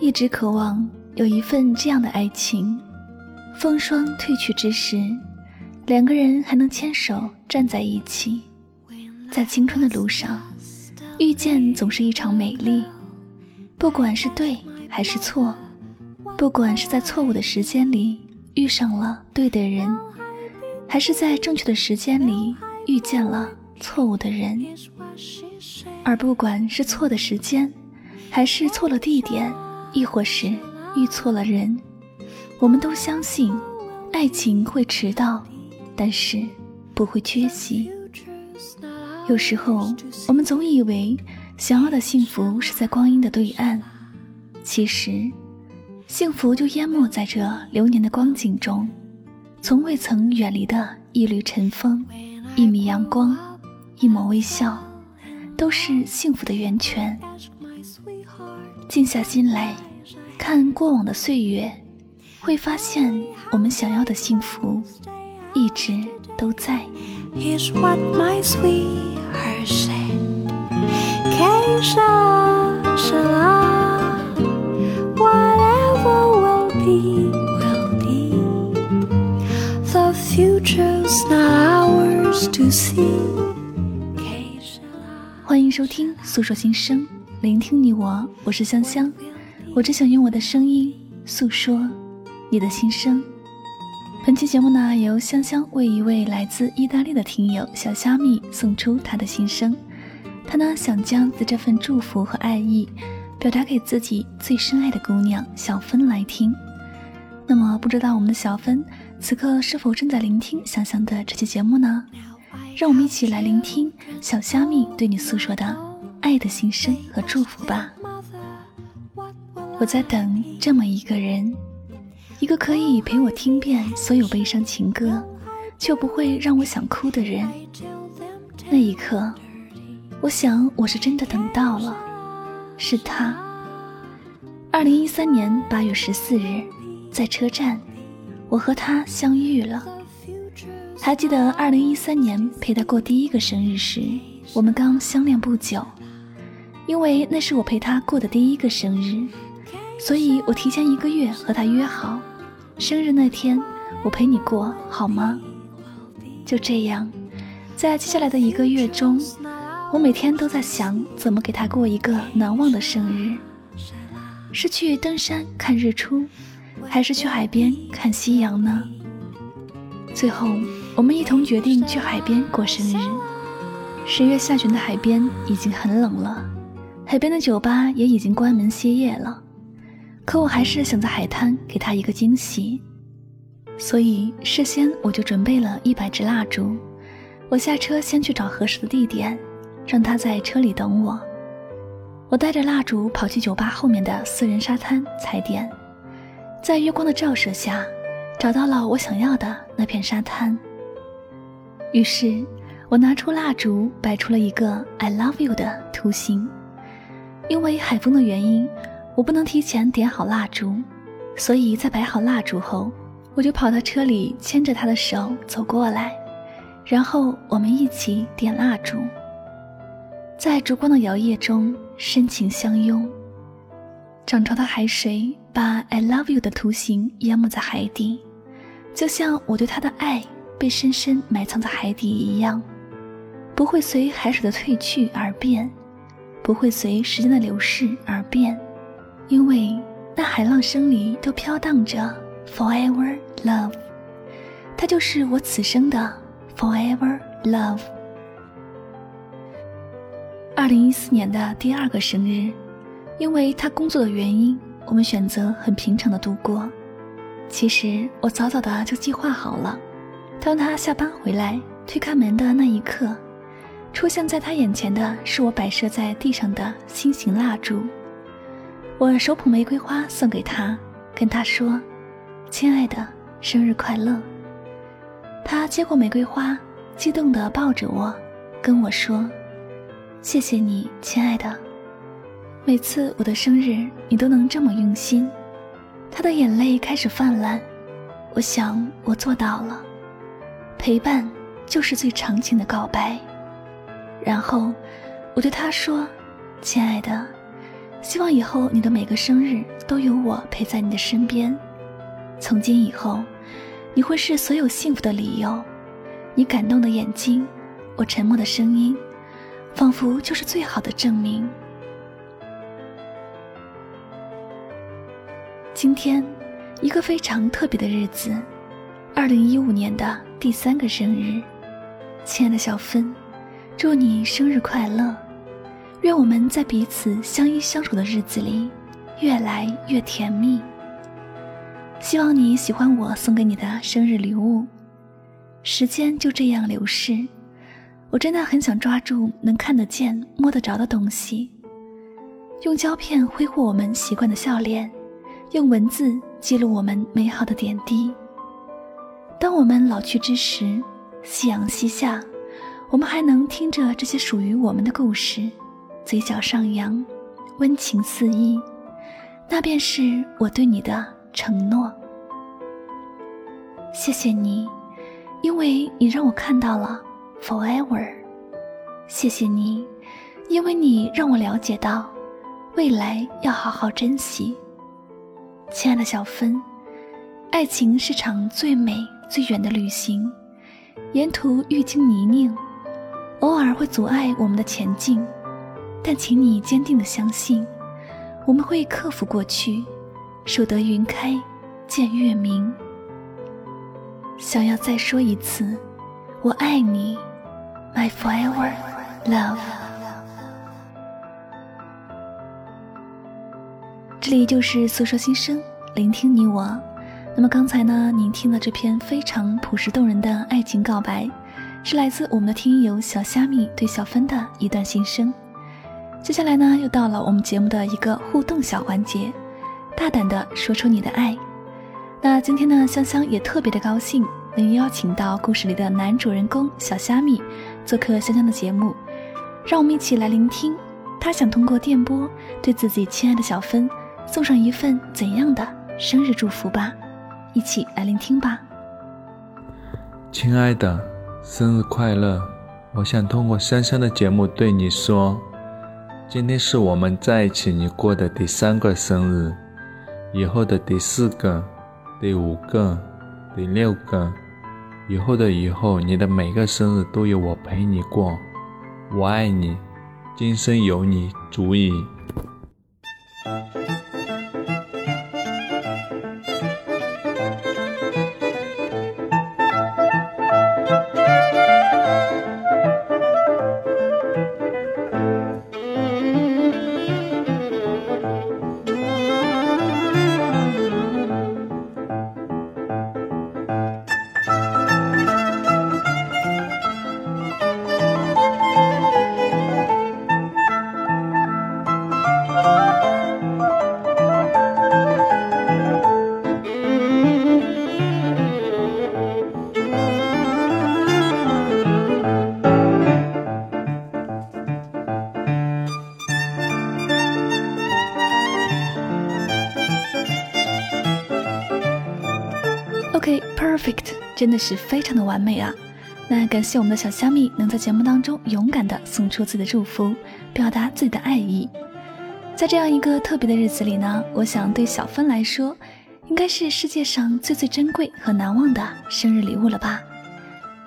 一直渴望有一份这样的爱情，风霜褪去之时，两个人还能牵手站在一起，在青春的路上，遇见总是一场美丽。不管是对还是错，不管是在错误的时间里遇上了对的人，还是在正确的时间里遇见了错误的人，而不管是错的时间，还是错了地点，亦或是遇错了人，我们都相信，爱情会迟到，但是不会缺席。有时候，我们总以为。想要的幸福是在光阴的对岸，其实，幸福就淹没在这流年的光景中，从未曾远离的一缕晨风、一米阳光、一抹微笑，都是幸福的源泉。静下心来，看过往的岁月，会发现我们想要的幸福，一直都在。欢迎收听《诉说心声》，聆听你我，我是香香，我只想用我的声音诉说你的心声。本期节目呢，由香香为一位来自意大利的听友小虾米送出他的心声。他呢想将的这份祝福和爱意，表达给自己最深爱的姑娘小芬来听。那么，不知道我们的小芬此刻是否正在聆听香香的这期节目呢？让我们一起来聆听小虾米对你诉说的爱的心声和祝福吧。我在等这么一个人，一个可以陪我听遍所有悲伤情歌，却不会让我想哭的人。那一刻。我想，我是真的等到了，是他。二零一三年八月十四日，在车站，我和他相遇了。还记得二零一三年陪他过第一个生日时，我们刚相恋不久，因为那是我陪他过的第一个生日，所以我提前一个月和他约好，生日那天我陪你过好吗？就这样，在接下来的一个月中。我每天都在想怎么给他过一个难忘的生日，是去登山看日出，还是去海边看夕阳呢？最后，我们一同决定去海边过生日。十月下旬的海边已经很冷了，海边的酒吧也已经关门歇业了。可我还是想在海滩给他一个惊喜，所以事先我就准备了一百支蜡烛。我下车先去找合适的地点。让他在车里等我。我带着蜡烛跑去酒吧后面的私人沙滩踩点，在月光的照射下，找到了我想要的那片沙滩。于是，我拿出蜡烛，摆出了一个 “I love you” 的图形。因为海风的原因，我不能提前点好蜡烛，所以在摆好蜡烛后，我就跑到车里，牵着他的手走过来，然后我们一起点蜡烛。在烛光的摇曳中，深情相拥。涨潮的海水把 “I love you” 的图形淹没在海底，就像我对他的爱被深深埋藏在海底一样，不会随海水的退去而变，不会随时间的流逝而变，因为那海浪声里都飘荡着 “Forever Love”，它就是我此生的 “Forever Love”。二零一四年的第二个生日，因为他工作的原因，我们选择很平常的度过。其实我早早的就计划好了，当他下班回来推开门的那一刻，出现在他眼前的是我摆设在地上的心形蜡烛。我手捧玫瑰花送给他，跟他说：“亲爱的，生日快乐。”他接过玫瑰花，激动地抱着我，跟我说。谢谢你，亲爱的。每次我的生日，你都能这么用心。他的眼泪开始泛滥。我想，我做到了，陪伴就是最长情的告白。然后，我对他说：“亲爱的，希望以后你的每个生日都有我陪在你的身边。从今以后，你会是所有幸福的理由。你感动的眼睛，我沉默的声音，仿佛就是最好的证明。”今天，一个非常特别的日子，二零一五年的第三个生日，亲爱的小芬，祝你生日快乐！愿我们在彼此相依相守的日子里，越来越甜蜜。希望你喜欢我送给你的生日礼物。时间就这样流逝，我真的很想抓住能看得见、摸得着的东西，用胶片挥霍我们习惯的笑脸。用文字记录我们美好的点滴。当我们老去之时，夕阳西下，我们还能听着这些属于我们的故事，嘴角上扬，温情四溢。那便是我对你的承诺。谢谢你，因为你让我看到了 forever。谢谢你，因为你让我了解到未来要好好珍惜。亲爱的小芬，爱情是场最美最远的旅行，沿途愈经泥泞，偶尔会阻碍我们的前进，但请你坚定的相信，我们会克服过去，守得云开见月明。想要再说一次，我爱你，My forever love。这里就是诉说心声，聆听你我。那么刚才呢，您听了这篇非常朴实动人的爱情告白，是来自我们的听友小虾米对小芬的一段心声。接下来呢，又到了我们节目的一个互动小环节，大胆的说出你的爱。那今天呢，香香也特别的高兴，能邀请到故事里的男主人公小虾米做客香香的节目，让我们一起来聆听他想通过电波对自己亲爱的小芬。送上一份怎样的生日祝福吧，一起来聆听吧。亲爱的，生日快乐！我想通过香香的节目对你说，今天是我们在一起你过的第三个生日，以后的第四个、第五个、第六个，以后的以后，你的每个生日都有我陪你过。我爱你，今生有你足矣。真的是非常的完美啊！那感谢我们的小虾米能在节目当中勇敢的送出自己的祝福，表达自己的爱意。在这样一个特别的日子里呢，我想对小芬来说，应该是世界上最最珍贵和难忘的生日礼物了吧？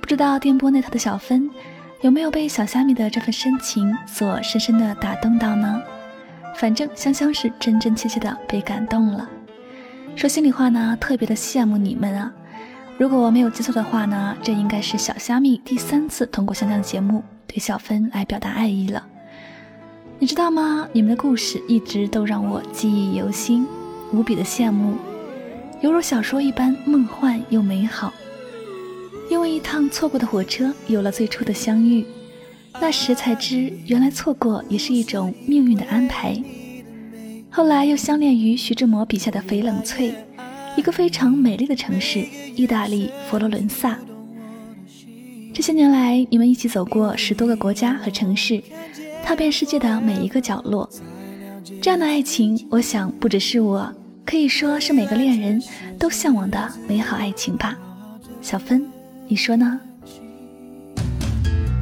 不知道电波那头的小芬有没有被小虾米的这份深情所深深的打动到呢？反正香香是真真切切的被感动了。说心里话呢，特别的羡慕你们啊！如果我没有记错的话呢，这应该是小虾米第三次通过香香的节目对小芬来表达爱意了。你知道吗？你们的故事一直都让我记忆犹新，无比的羡慕，犹如小说一般梦幻又美好。因为一趟错过的火车，有了最初的相遇，那时才知原来错过也是一种命运的安排。后来又相恋于徐志摩笔下的翡冷翠，一个非常美丽的城市——意大利佛罗伦萨。这些年来，你们一起走过十多个国家和城市，踏遍世界的每一个角落。这样的爱情，我想不只是我，可以说是每个恋人都向往的美好爱情吧。小芬，你说呢？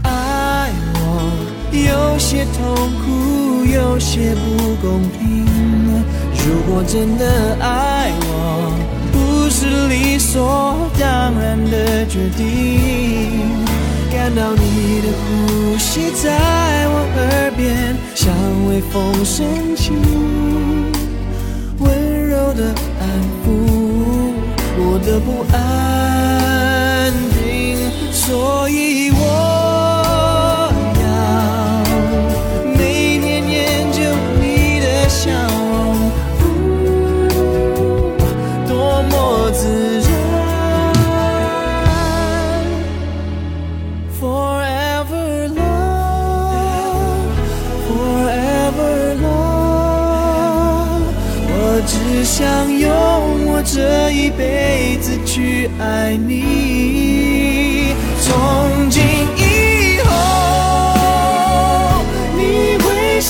爱我有些痛苦，有些不公平。如果真的爱，所当然的决定。感到你的呼吸在我耳边，像微风深情，温柔的安抚我的不安定，所以我。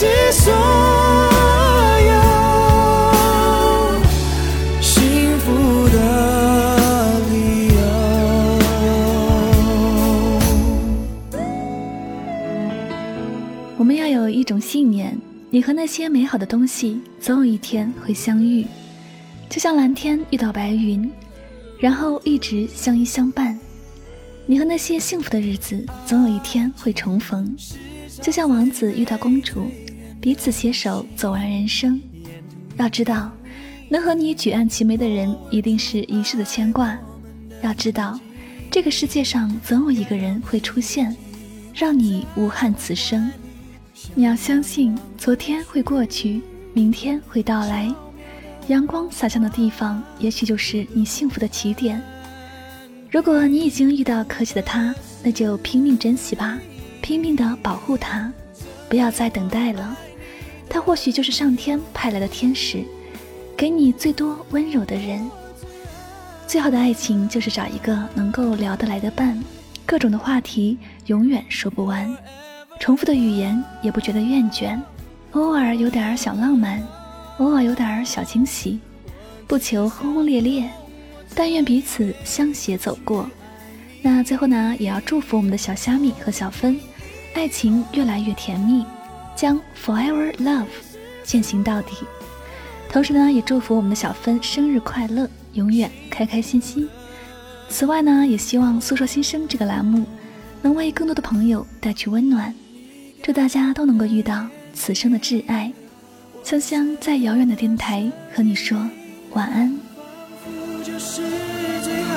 是所有幸福的理由。我们要有一种信念，你和那些美好的东西，总有一天会相遇。就像蓝天遇到白云，然后一直相依相伴。你和那些幸福的日子，总有一天会重逢。就像王子遇到公主，彼此携手走完人生。要知道，能和你举案齐眉的人，一定是一世的牵挂。要知道，这个世界上总有一个人会出现，让你无憾此生。你要相信，昨天会过去，明天会到来。阳光洒向的地方，也许就是你幸福的起点。如果你已经遇到可喜的他，那就拼命珍惜吧，拼命的保护他，不要再等待了。他或许就是上天派来的天使，给你最多温柔的人。最好的爱情就是找一个能够聊得来的伴，各种的话题永远说不完，重复的语言也不觉得厌倦，偶尔有点小浪漫。偶尔有点小惊喜，不求轰轰烈烈，但愿彼此相携走过。那最后呢，也要祝福我们的小虾米和小芬，爱情越来越甜蜜，将 forever love 践行到底。同时呢，也祝福我们的小芬生日快乐，永远开开心心。此外呢，也希望诉说心声这个栏目能为更多的朋友带去温暖，祝大家都能够遇到此生的挚爱。香香在遥远的电台和你说晚安。就是最好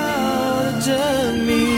的证明。